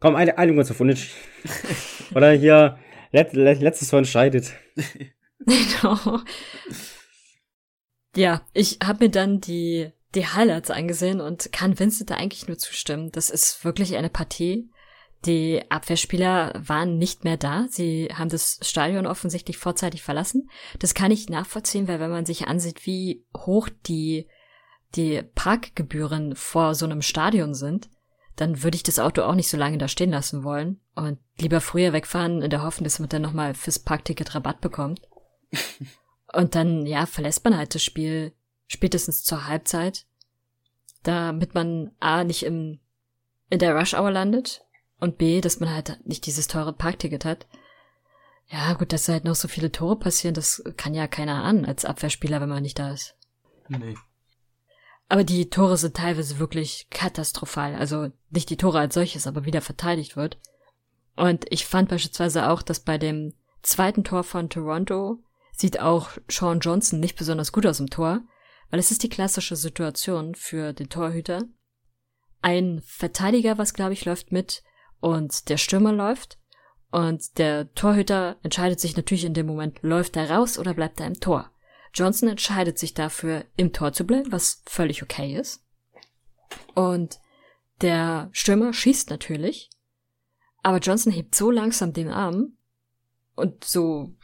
Komm, eine, einigen uns auf Unentschieden. Oder hier, let, let, letztes Tor entscheidet. Genau. Ja, ich habe mir dann die, die Highlights angesehen und kann Vincent da eigentlich nur zustimmen. Das ist wirklich eine Partie. Die Abwehrspieler waren nicht mehr da. Sie haben das Stadion offensichtlich vorzeitig verlassen. Das kann ich nachvollziehen, weil wenn man sich ansieht, wie hoch die die Parkgebühren vor so einem Stadion sind, dann würde ich das Auto auch nicht so lange da stehen lassen wollen und lieber früher wegfahren in der Hoffnung, dass man dann nochmal fürs Parkticket Rabatt bekommt. und dann, ja, verlässt man halt das Spiel spätestens zur Halbzeit, damit man A, nicht im, in der Rush Hour landet und B, dass man halt nicht dieses teure Parkticket hat. Ja, gut, dass halt noch so viele Tore passieren, das kann ja keiner an als Abwehrspieler, wenn man nicht da ist. Nee. Aber die Tore sind teilweise wirklich katastrophal. Also nicht die Tore als solches, aber wie der verteidigt wird. Und ich fand beispielsweise auch, dass bei dem zweiten Tor von Toronto sieht auch Sean Johnson nicht besonders gut aus im Tor, weil es ist die klassische Situation für den Torhüter. Ein Verteidiger, was glaube ich, läuft mit und der Stürmer läuft und der Torhüter entscheidet sich natürlich in dem Moment, läuft er raus oder bleibt er im Tor. Johnson entscheidet sich dafür, im Tor zu bleiben, was völlig okay ist. Und der Stürmer schießt natürlich, aber Johnson hebt so langsam den Arm und so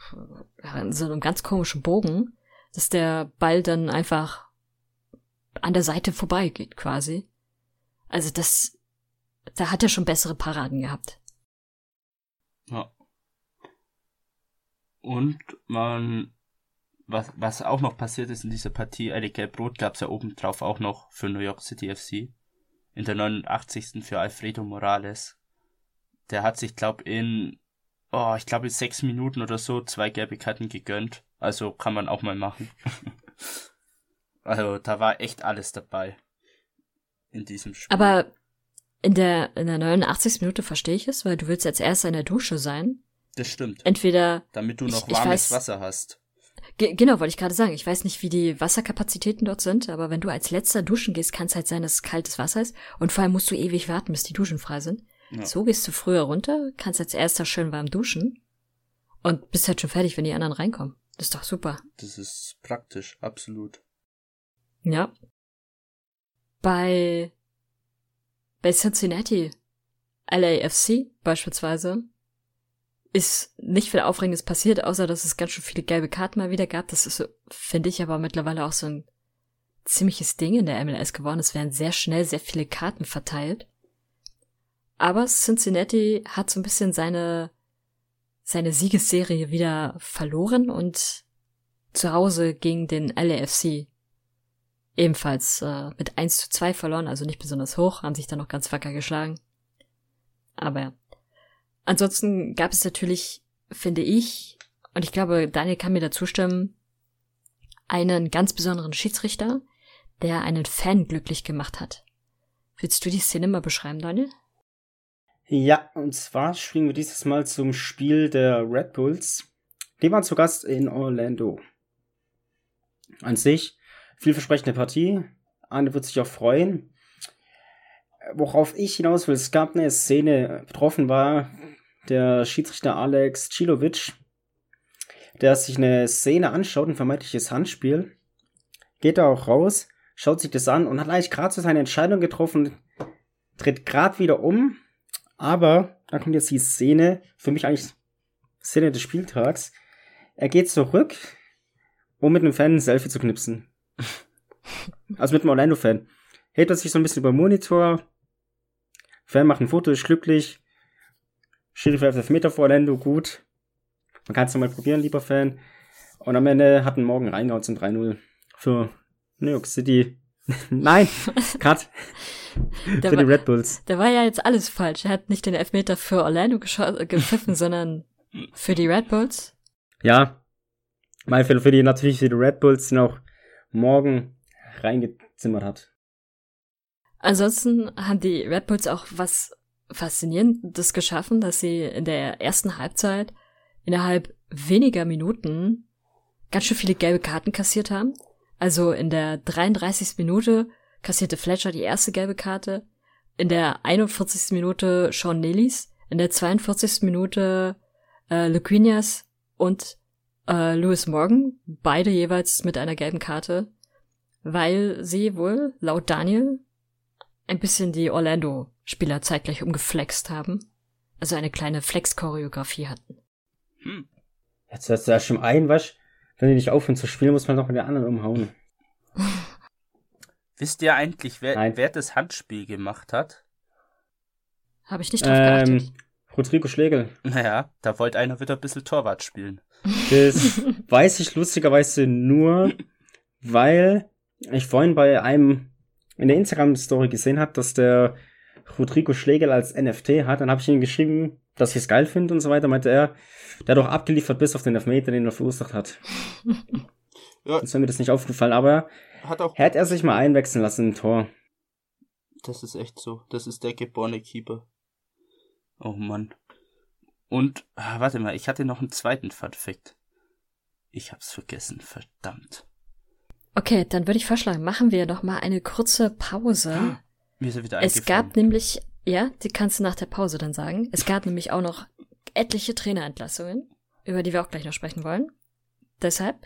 in so einem ganz komischen Bogen, dass der Ball dann einfach an der Seite vorbeigeht quasi. Also das, da hat er schon bessere Paraden gehabt. Ja. Und man was, was auch noch passiert ist in dieser Partie, Eddie Gelb-Rot gab es ja oben drauf auch noch für New York City FC. In der 89. für Alfredo Morales. Der hat sich, glaub, in, oh, ich glaube, in sechs Minuten oder so zwei gelbe Karten gegönnt. Also kann man auch mal machen. also da war echt alles dabei. In diesem Spiel. Aber in der, in der 89. Minute verstehe ich es, weil du willst als erster in der Dusche sein. Das stimmt. Entweder. Damit du noch ich, ich warmes weiß, Wasser hast. Ge genau, wollte ich gerade sagen. Ich weiß nicht, wie die Wasserkapazitäten dort sind, aber wenn du als letzter duschen gehst, kann es halt sein, dass es kaltes Wasser ist. Und vor allem musst du ewig warten, bis die Duschen frei sind. Ja. So gehst du früher runter, kannst als erster schön warm duschen und bist halt schon fertig, wenn die anderen reinkommen. Das ist doch super. Das ist praktisch, absolut. Ja. Bei, bei Cincinnati, LAFC beispielsweise, ist nicht viel Aufregendes passiert, außer dass es ganz schön viele gelbe Karten mal wieder gab. Das ist, finde ich, aber mittlerweile auch so ein ziemliches Ding in der MLS geworden. Es werden sehr schnell sehr viele Karten verteilt. Aber Cincinnati hat so ein bisschen seine, seine Siegesserie wieder verloren und zu Hause gegen den LAFC ebenfalls äh, mit 1 zu 2 verloren, also nicht besonders hoch, haben sich dann noch ganz wacker geschlagen. Aber ja, Ansonsten gab es natürlich, finde ich, und ich glaube, Daniel kann mir dazu stimmen, einen ganz besonderen Schiedsrichter, der einen Fan glücklich gemacht hat. Willst du die Szene mal beschreiben, Daniel? Ja, und zwar springen wir dieses Mal zum Spiel der Red Bulls. Die waren zu Gast in Orlando. An sich vielversprechende Partie. Anne wird sich auch freuen. Worauf ich hinaus will, es gab eine Szene, betroffen war der Schiedsrichter Alex Cilovic, der sich eine Szene anschaut, ein vermeintliches Handspiel, geht da auch raus, schaut sich das an und hat eigentlich gerade so seine Entscheidung getroffen, tritt gerade wieder um, aber dann kommt jetzt die Szene, für mich eigentlich Szene des Spieltags. Er geht zurück, um mit einem Fan ein Selfie zu knipsen. also mit einem Orlando-Fan. Hält er sich so ein bisschen über den Monitor. Fan macht ein Foto, ist glücklich. Schiri für Meter vor Orlando, gut. Man kann es mal probieren, lieber Fan. Und am Ende hatten Morgen reingehauen zum 3-0 für New York City. Nein, Cut. Der für war, die Red Bulls. Da war ja jetzt alles falsch. Er hat nicht den Elfmeter für Orlando äh, gepfiffen, sondern für die Red Bulls. Ja, weil für, für die natürlich für die Red Bulls noch morgen reingezimmert hat. Ansonsten haben die Red Bulls auch was Faszinierendes geschaffen, dass sie in der ersten Halbzeit innerhalb weniger Minuten ganz schön viele gelbe Karten kassiert haben. Also in der 33. Minute kassierte Fletcher die erste gelbe Karte, in der 41. Minute Sean Nellis, in der 42. Minute äh, Lequinias und äh, Lewis Morgan, beide jeweils mit einer gelben Karte, weil sie wohl laut Daniel ein bisschen die Orlando-Spieler zeitgleich umgeflext haben. Also eine kleine Flex-Choreografie hatten. Hm. Jetzt hast du ja schon ein, was? Wenn die nicht aufhören zu spielen, muss man noch mit den anderen umhauen. Wisst ihr eigentlich, wer, Nein. wer das Handspiel gemacht hat? Habe ich nicht drauf geachtet. Ähm, Rodrigo Schlegel. Naja, da wollte einer wieder ein bisschen Torwart spielen. Das weiß ich lustigerweise nur, weil ich vorhin bei einem in der Instagram-Story gesehen habe, dass der Rodrigo Schlegel als NFT hat. Dann habe ich ihm geschrieben, dass ich es geil finde und so weiter. Meinte er, der hat doch abgeliefert bis auf den Elfmeter, den er verursacht hat. Ja. Ist mir das nicht aufgefallen, aber Hat auch. hätte er sich mal einwechseln lassen im Tor. Das ist echt so. Das ist der geborene Keeper. Oh Mann. Und, ah, warte mal, ich hatte noch einen zweiten Fun Fact. Ich hab's vergessen, verdammt. Okay, dann würde ich vorschlagen, machen wir doch mal eine kurze Pause. Mir ist er wieder Es gab nämlich, ja, die kannst du nach der Pause dann sagen. Es gab nämlich auch noch etliche Trainerentlassungen, über die wir auch gleich noch sprechen wollen. Deshalb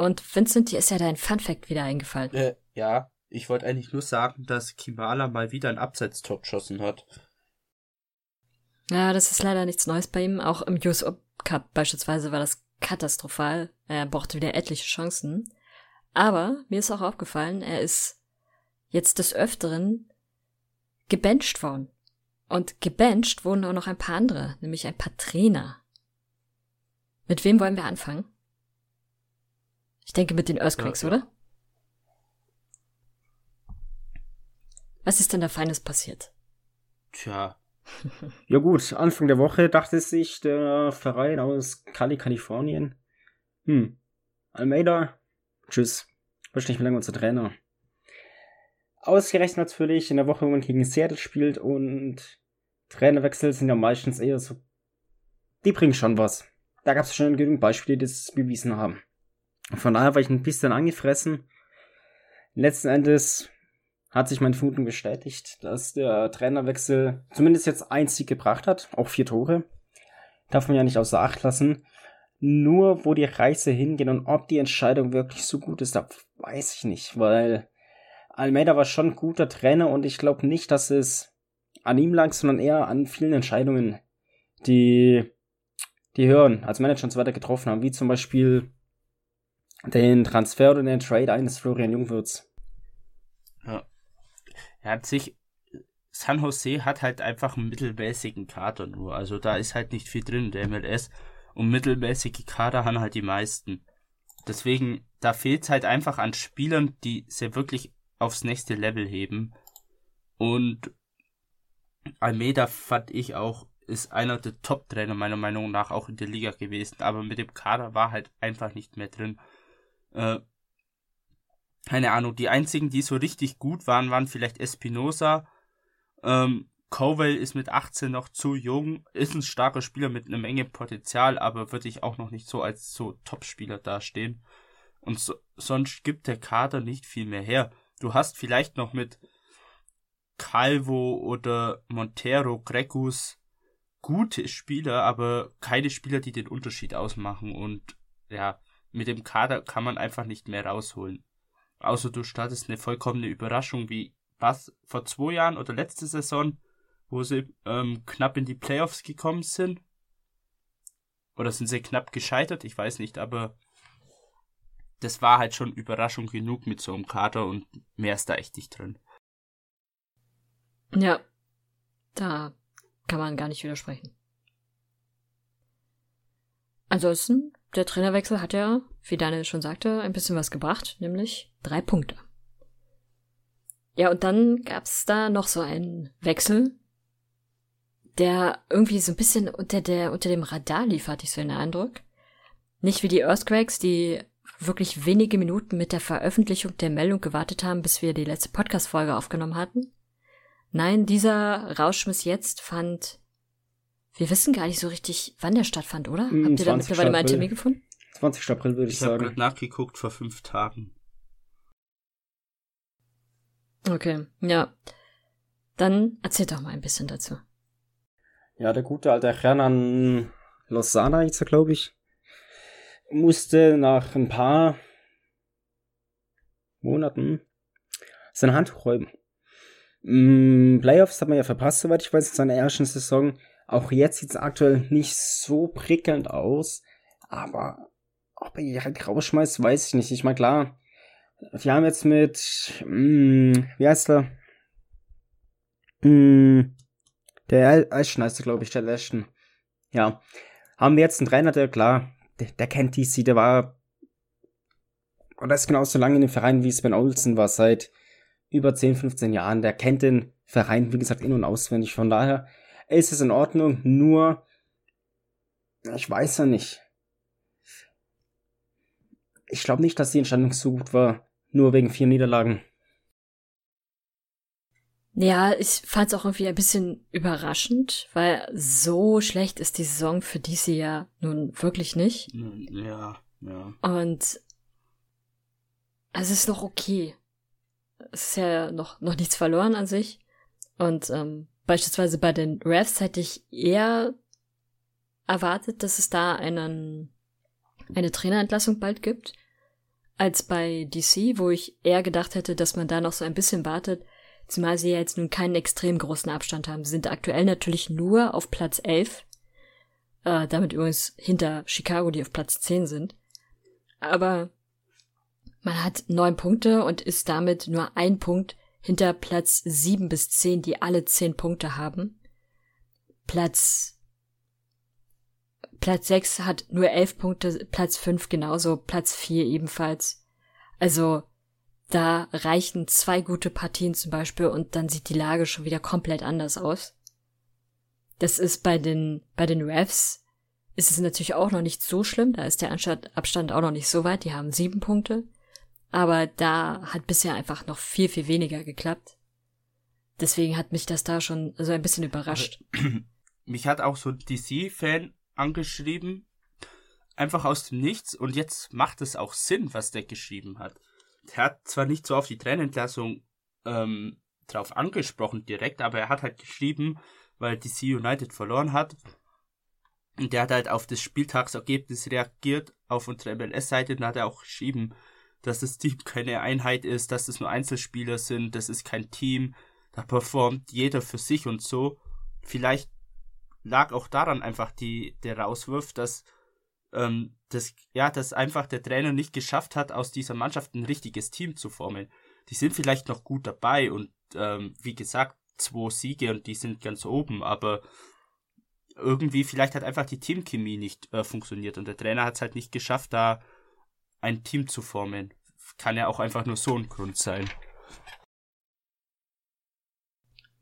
Und Vincent, dir ist ja dein Fun-Fact wieder eingefallen. Äh, ja, ich wollte eigentlich nur sagen, dass Kimala mal wieder ein Abseitstor geschossen hat. Ja, das ist leider nichts Neues bei ihm. Auch im US Cup beispielsweise war das katastrophal. Er brauchte wieder etliche Chancen. Aber mir ist auch aufgefallen, er ist jetzt des Öfteren gebencht worden. Und gebencht wurden auch noch ein paar andere, nämlich ein paar Trainer. Mit wem wollen wir anfangen? Ich denke mit den Earthquakes, Ja, ja. oder? Was ist denn da Feines passiert? Tja, Ja gut, Anfang der Woche dachte sich der Verein aus Cali, Kalifornien, hm, Almeida, tschüss, wird nicht mehr lange unser Trainer. Ausgerechnet natürlich in der Woche, wo man gegen Seattle spielt und Trainerwechsel sind ja meistens eher so, die bringen schon was. Da gab es schon genügend Beispiele, die das bewiesen haben. Von daher war ich ein bisschen angefressen. Letzten Endes hat sich meine Vermutung bestätigt, dass der Trainerwechsel zumindest jetzt ein Sieg gebracht hat, auch vier Tore. Darf man ja nicht außer Acht lassen. Nur wo die Reise hingeht und ob die Entscheidung wirklich so gut ist, da weiß ich nicht, weil Almeida war schon ein guter Trainer und ich glaube nicht, dass es an ihm lag, sondern eher an vielen Entscheidungen, die die Hören als Manager und so weiter getroffen haben, wie zum Beispiel den Transfer oder den Trade eines Florian Jungwirths. ja. Er hat sich. San Jose hat halt einfach einen mittelmäßigen Kader nur. Also da ist halt nicht viel drin in der MLS. Und mittelmäßige Kader haben halt die meisten. Deswegen, da fehlt es halt einfach an Spielern, die sie wirklich aufs nächste Level heben. Und Almeida fand ich auch, ist einer der Top-Trainer meiner Meinung nach auch in der Liga gewesen. Aber mit dem Kader war halt einfach nicht mehr drin. Äh, keine Ahnung, die einzigen, die so richtig gut waren, waren vielleicht Espinosa. Ähm, Cowell ist mit 18 noch zu jung, ist ein starker Spieler mit einer Menge Potenzial, aber würde ich auch noch nicht so als so Top-Spieler dastehen. Und so, sonst gibt der Kader nicht viel mehr her. Du hast vielleicht noch mit Calvo oder Montero, Gregus gute Spieler, aber keine Spieler, die den Unterschied ausmachen. Und ja, mit dem Kader kann man einfach nicht mehr rausholen. Außer du startest eine vollkommene Überraschung wie was vor zwei Jahren oder letzte Saison, wo sie ähm, knapp in die Playoffs gekommen sind. Oder sind sie knapp gescheitert? Ich weiß nicht, aber das war halt schon Überraschung genug mit so einem Kader und mehr ist da echt nicht drin. Ja, da kann man gar nicht widersprechen. Ansonsten, der Trainerwechsel hat ja, wie Daniel schon sagte, ein bisschen was gebracht, nämlich drei Punkte. Ja, und dann gab's da noch so einen Wechsel, der irgendwie so ein bisschen unter, der, unter dem Radar lief, hatte ich so den Eindruck. Nicht wie die Earthquakes, die wirklich wenige Minuten mit der Veröffentlichung der Meldung gewartet haben, bis wir die letzte Podcast-Folge aufgenommen hatten. Nein, dieser Rauschmiss jetzt fand. Wir wissen gar nicht so richtig, wann der stattfand, oder? Mm, Habt ihr da 20. mittlerweile mal einen. Termin gefunden? 20. April würde ich, Ich habe sagen. gerade nachgeguckt vor fünf Tagen. Okay, ja. Dann erzähl doch mal ein bisschen dazu. Ja, der gute alte Hernan Lozana, jetzt glaube ich, musste nach ein paar Monaten sein Handtuch räumen. Mm, Playoffs hat man ja verpasst, soweit ich weiß, in seiner ersten Saison. Auch jetzt sieht es aktuell nicht so prickelnd aus, aber ob er halt rausschmeißt, weiß ich nicht. Ich meine, klar, die haben jetzt mit, mm, wie heißt er? Mm, der Ashton heißt glaube ich, der Ashton. Ja, haben wir jetzt einen Trainer, der, klar, der, der kennt DC, der war, das ist genauso lange in dem Verein wie Sven Olsen war, seit über 10, 15 Jahren. Der kennt den Verein, wie gesagt, in- und auswendig. Von daher ist es in Ordnung, nur, ich weiß ja nicht. Ich glaube nicht, dass die Entscheidung so gut war, nur wegen vier Niederlagen. Ja, ich fand es auch irgendwie ein bisschen überraschend, weil so schlecht ist die Saison für DC ja nun wirklich nicht. Ja, ja. Und es ist noch okay. Es ist ja noch, noch nichts verloren an sich. Und ähm, beispielsweise bei den Refs hätte ich eher erwartet, dass es da einen, eine Trainerentlassung bald gibt, als bei DC, wo ich eher gedacht hätte, dass man da noch so ein bisschen wartet, zumal sie ja jetzt nun keinen extrem großen Abstand haben. Sie sind aktuell natürlich nur auf Platz 11, äh, damit übrigens hinter Chicago, die auf Platz 10 sind. Aber man hat neun Punkte und ist damit nur ein Punkt hinter Platz sieben bis zehn, die alle zehn Punkte haben. Platz Platz sechs hat nur elf Punkte, Platz fünf genauso, Platz vier ebenfalls. Also da reichen zwei gute Partien zum Beispiel und dann sieht die Lage schon wieder komplett anders aus. Das ist bei den bei den Refs ist es natürlich auch noch nicht so schlimm, da ist der Abstand auch noch nicht so weit, die haben sieben Punkte. Aber da hat bisher einfach noch viel, viel weniger geklappt. Deswegen hat mich das da schon so ein bisschen überrascht. Mich hat auch so ein DC-Fan angeschrieben, einfach aus dem Nichts, und jetzt macht es auch Sinn, was der geschrieben hat. Der hat zwar nicht so auf die Trennentlassung ähm, drauf angesprochen direkt, aber er hat halt geschrieben, weil DC United verloren hat. Und der hat halt auf das Spieltagsergebnis reagiert auf unserer MLS-Seite und hat er auch geschrieben, dass das Team keine Einheit ist, dass es nur Einzelspieler sind, das ist kein Team, da performt jeder für sich und so. Vielleicht lag auch daran einfach die, der Rauswurf, dass ähm, das, ja, dass einfach der Trainer nicht geschafft hat, aus dieser Mannschaft ein richtiges Team zu formen. Die sind vielleicht noch gut dabei und ähm, wie gesagt, zwei Siege und die sind ganz oben, aber irgendwie vielleicht hat einfach die Teamchemie nicht äh, funktioniert und der Trainer hat es halt nicht geschafft, da ein Team zu formen. Kann ja auch einfach nur so ein Grund sein.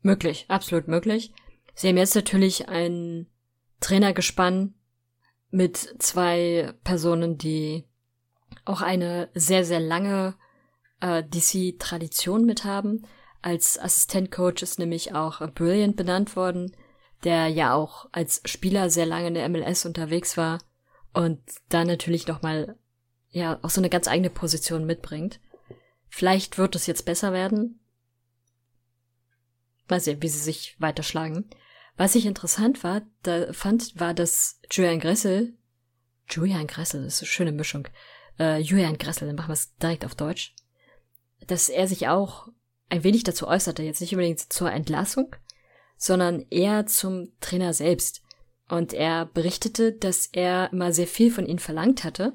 Möglich, absolut möglich. Sie haben jetzt natürlich ein Trainergespann mit zwei Personen, die auch eine sehr, sehr lange äh, DC-Tradition mit haben. Als Assistentcoach ist nämlich auch Brilliant benannt worden, der ja auch als Spieler sehr lange in der MLS unterwegs war und da natürlich nochmal ja auch so eine ganz eigene Position mitbringt. Vielleicht wird es jetzt besser werden. Mal sehen, wie sie sich weiterschlagen. Was ich interessant war, da fand, war, dass Julian Gressel, Julian Gressel, das ist eine schöne Mischung, äh, Julian Gressel, dann machen wir es direkt auf Deutsch, dass er sich auch ein wenig dazu äußerte, jetzt nicht unbedingt zur Entlassung, sondern eher zum Trainer selbst. Und er berichtete, dass er immer sehr viel von ihnen verlangt hatte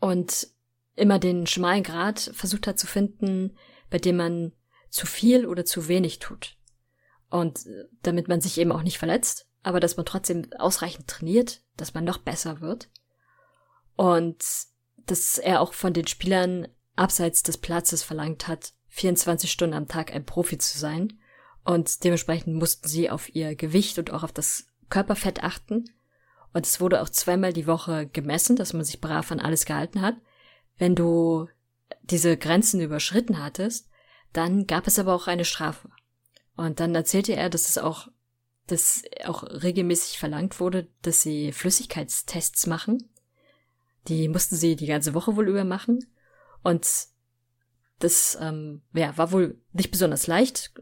und immer den schmalen Grat versucht hat zu finden, bei dem man zu viel oder zu wenig tut. Und damit man sich eben auch nicht verletzt, aber dass man trotzdem ausreichend trainiert, dass man noch besser wird. Und dass er auch von den Spielern abseits des Platzes verlangt hat, 24 Stunden am Tag ein Profi zu sein. Und dementsprechend mussten sie auf ihr Gewicht und auch auf das Körperfett achten. Und es wurde auch zweimal die Woche gemessen, dass man sich brav an alles gehalten hat. Wenn du diese Grenzen überschritten hattest, dann gab es aber auch eine Strafe. Und dann erzählte er, dass es auch, dass auch regelmäßig verlangt wurde, dass sie Flüssigkeitstests machen. Die mussten sie die ganze Woche wohl über machen. Und Das ähm, ja, war wohl nicht besonders leicht,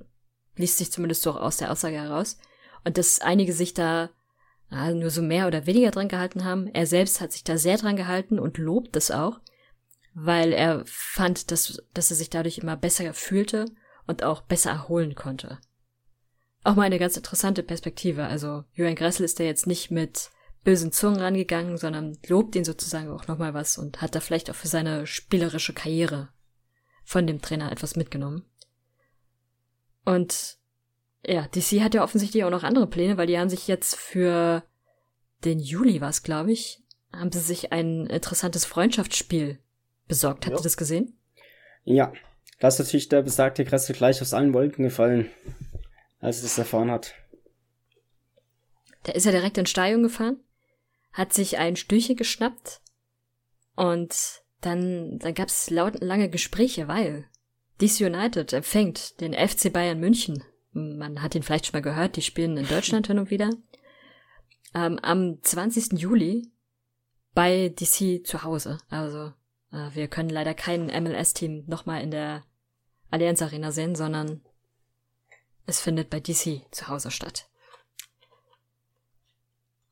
liest sich zumindest so aus der Aussage heraus. Und dass einige sich da äh, nur so mehr oder weniger dran gehalten haben. Er selbst hat sich da sehr dran gehalten und lobt das auch, weil er fand, dass, dass er sich dadurch immer besser fühlte und auch besser erholen konnte. Auch mal eine ganz interessante Perspektive. Also Johann Gressel ist da jetzt nicht mit bösen Zungen rangegangen, sondern lobt ihn sozusagen auch nochmal was und hat da vielleicht auch für seine spielerische Karriere von dem Trainer etwas mitgenommen. Und ja, DC hat ja offensichtlich auch noch andere Pläne, weil die haben sich jetzt für den Juli was, glaube ich, haben sie sich ein interessantes Freundschaftsspiel besorgt. Habt ja. ihr das gesehen? Ja, da ist natürlich der besagte Kresse gleich aus allen Wolken gefallen, als er das erfahren hat. Da ist er direkt in Steigung gefahren, hat sich ein Stühlchen geschnappt und dann, dann gab es lange Gespräche, weil DC United empfängt den FC Bayern München. Man hat ihn vielleicht schon mal gehört, die spielen in Deutschland hin und wieder. Ähm, am 20. Juli bei DC zu Hause. Also äh, wir können leider kein MLS-Team nochmal in der Allianz Arena sehen, sondern es findet bei DC zu Hause statt.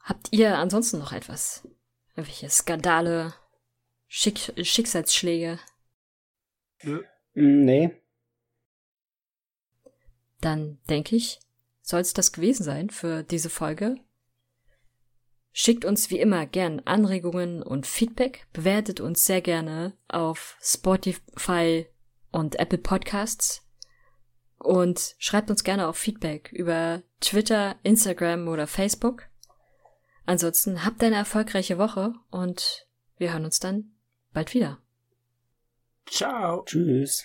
Habt ihr ansonsten noch etwas? Irgendwelche Skandale, Schick Schicksalsschläge? Mm, nee. Dann denke ich, soll es das gewesen sein für diese Folge. Schickt uns wie immer gern Anregungen und Feedback, bewertet uns sehr gerne auf Spotify und Apple Podcasts und schreibt uns gerne auch Feedback über Twitter, Instagram oder Facebook. Ansonsten habt eine erfolgreiche Woche und wir hören uns dann bald wieder. Ciao. Tschüss.